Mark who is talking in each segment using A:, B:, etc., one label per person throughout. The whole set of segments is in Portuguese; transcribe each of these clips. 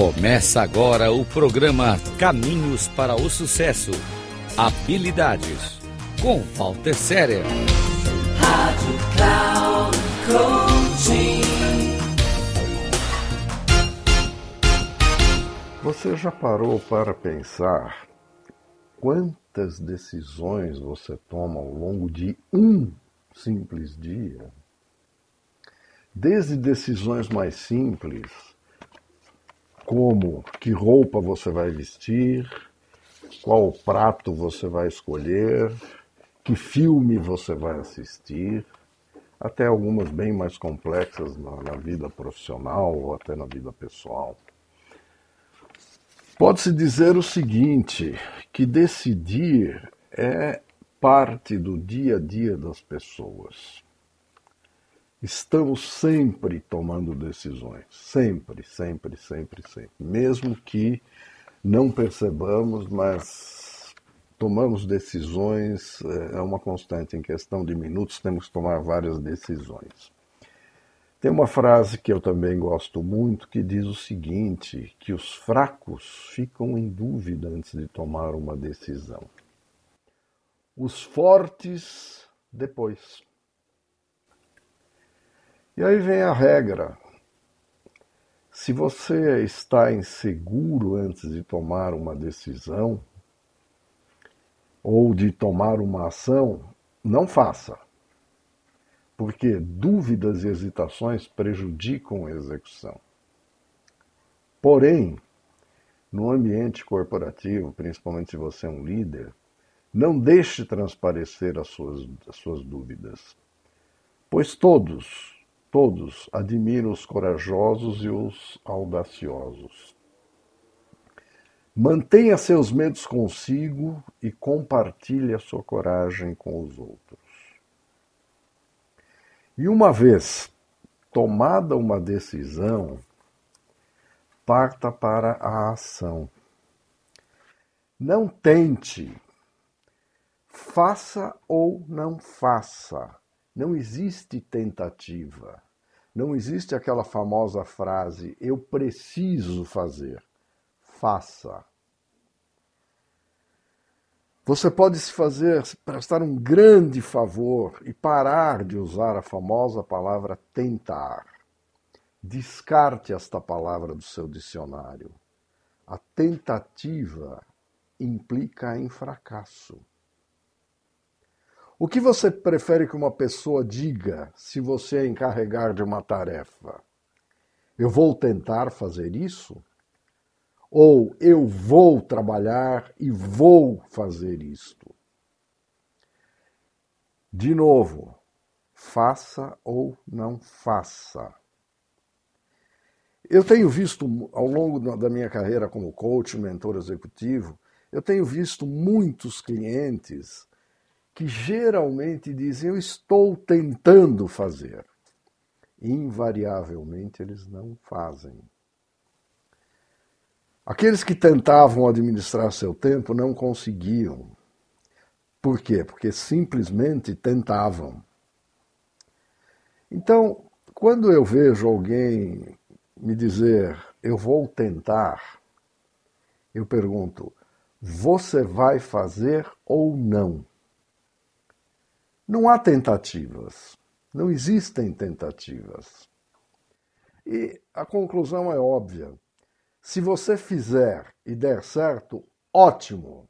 A: Começa agora o programa Caminhos para o Sucesso. Habilidades com Walter Séria. Rádio Cloud Coaching.
B: Você já parou para pensar quantas decisões você toma ao longo de um simples dia? Desde decisões mais simples, como que roupa você vai vestir, qual prato você vai escolher, que filme você vai assistir, até algumas bem mais complexas na, na vida profissional ou até na vida pessoal. Pode-se dizer o seguinte, que decidir é parte do dia a dia das pessoas. Estamos sempre tomando decisões, sempre, sempre, sempre, sempre. Mesmo que não percebamos, mas tomamos decisões, é, é uma constante. Em questão de minutos, temos que tomar várias decisões. Tem uma frase que eu também gosto muito que diz o seguinte: que os fracos ficam em dúvida antes de tomar uma decisão. Os fortes depois. E aí vem a regra. Se você está inseguro antes de tomar uma decisão ou de tomar uma ação, não faça. Porque dúvidas e hesitações prejudicam a execução. Porém, no ambiente corporativo, principalmente se você é um líder, não deixe transparecer as suas, as suas dúvidas, pois todos, Todos admiram os corajosos e os audaciosos. Mantenha seus medos consigo e compartilhe a sua coragem com os outros. E uma vez tomada uma decisão, parta para a ação. Não tente, faça ou não faça. Não existe tentativa. Não existe aquela famosa frase: eu preciso fazer. Faça. Você pode se fazer, prestar um grande favor e parar de usar a famosa palavra tentar. Descarte esta palavra do seu dicionário. A tentativa implica em fracasso. O que você prefere que uma pessoa diga se você é encarregar de uma tarefa? Eu vou tentar fazer isso? Ou eu vou trabalhar e vou fazer isto? De novo, faça ou não faça. Eu tenho visto ao longo da minha carreira como coach, mentor executivo, eu tenho visto muitos clientes que geralmente dizem: Eu estou tentando fazer. Invariavelmente eles não fazem. Aqueles que tentavam administrar seu tempo não conseguiam. Por quê? Porque simplesmente tentavam. Então, quando eu vejo alguém me dizer eu vou tentar, eu pergunto: você vai fazer ou não? Não há tentativas. Não existem tentativas. E a conclusão é óbvia. Se você fizer e der certo, ótimo.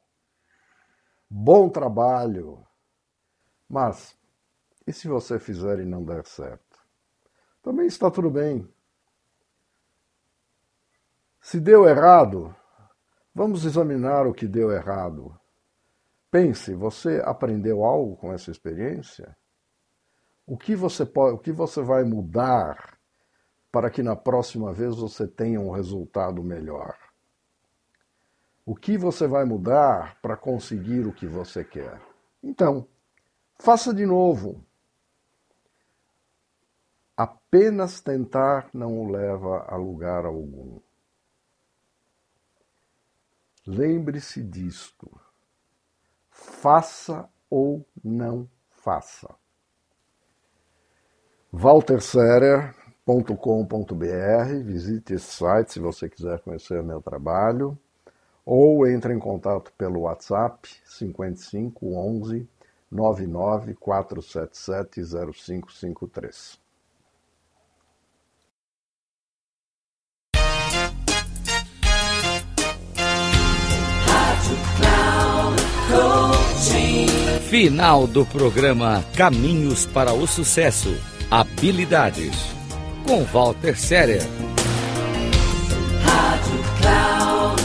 B: Bom trabalho. Mas e se você fizer e não der certo? Também está tudo bem. Se deu errado, vamos examinar o que deu errado Pense, você aprendeu algo com essa experiência? O que você pode, o que você vai mudar para que na próxima vez você tenha um resultado melhor? O que você vai mudar para conseguir o que você quer? Então, faça de novo. Apenas tentar não o leva a lugar algum. Lembre-se disto faça ou não faça. walterserer.com.br visite esse site se você quiser conhecer meu trabalho, ou entre em contato pelo WhatsApp 55 11 99 477 0553.
A: Final do programa Caminhos para o Sucesso. Habilidades. Com Walter Séria. Rádio Cloud.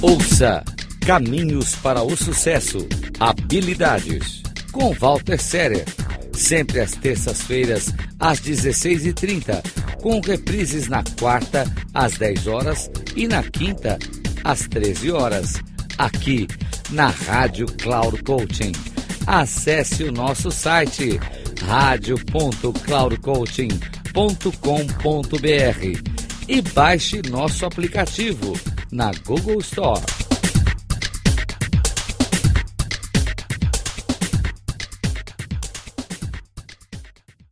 A: Ouça Caminhos para o Sucesso. Habilidades. Com Walter Séria sempre às terças-feiras, às 16h30, com reprises na quarta, às 10 horas e na quinta, às 13 horas, aqui na Rádio Cloud Coaching. Acesse o nosso site radio.cloudcoaching.com.br e baixe nosso aplicativo na Google Store.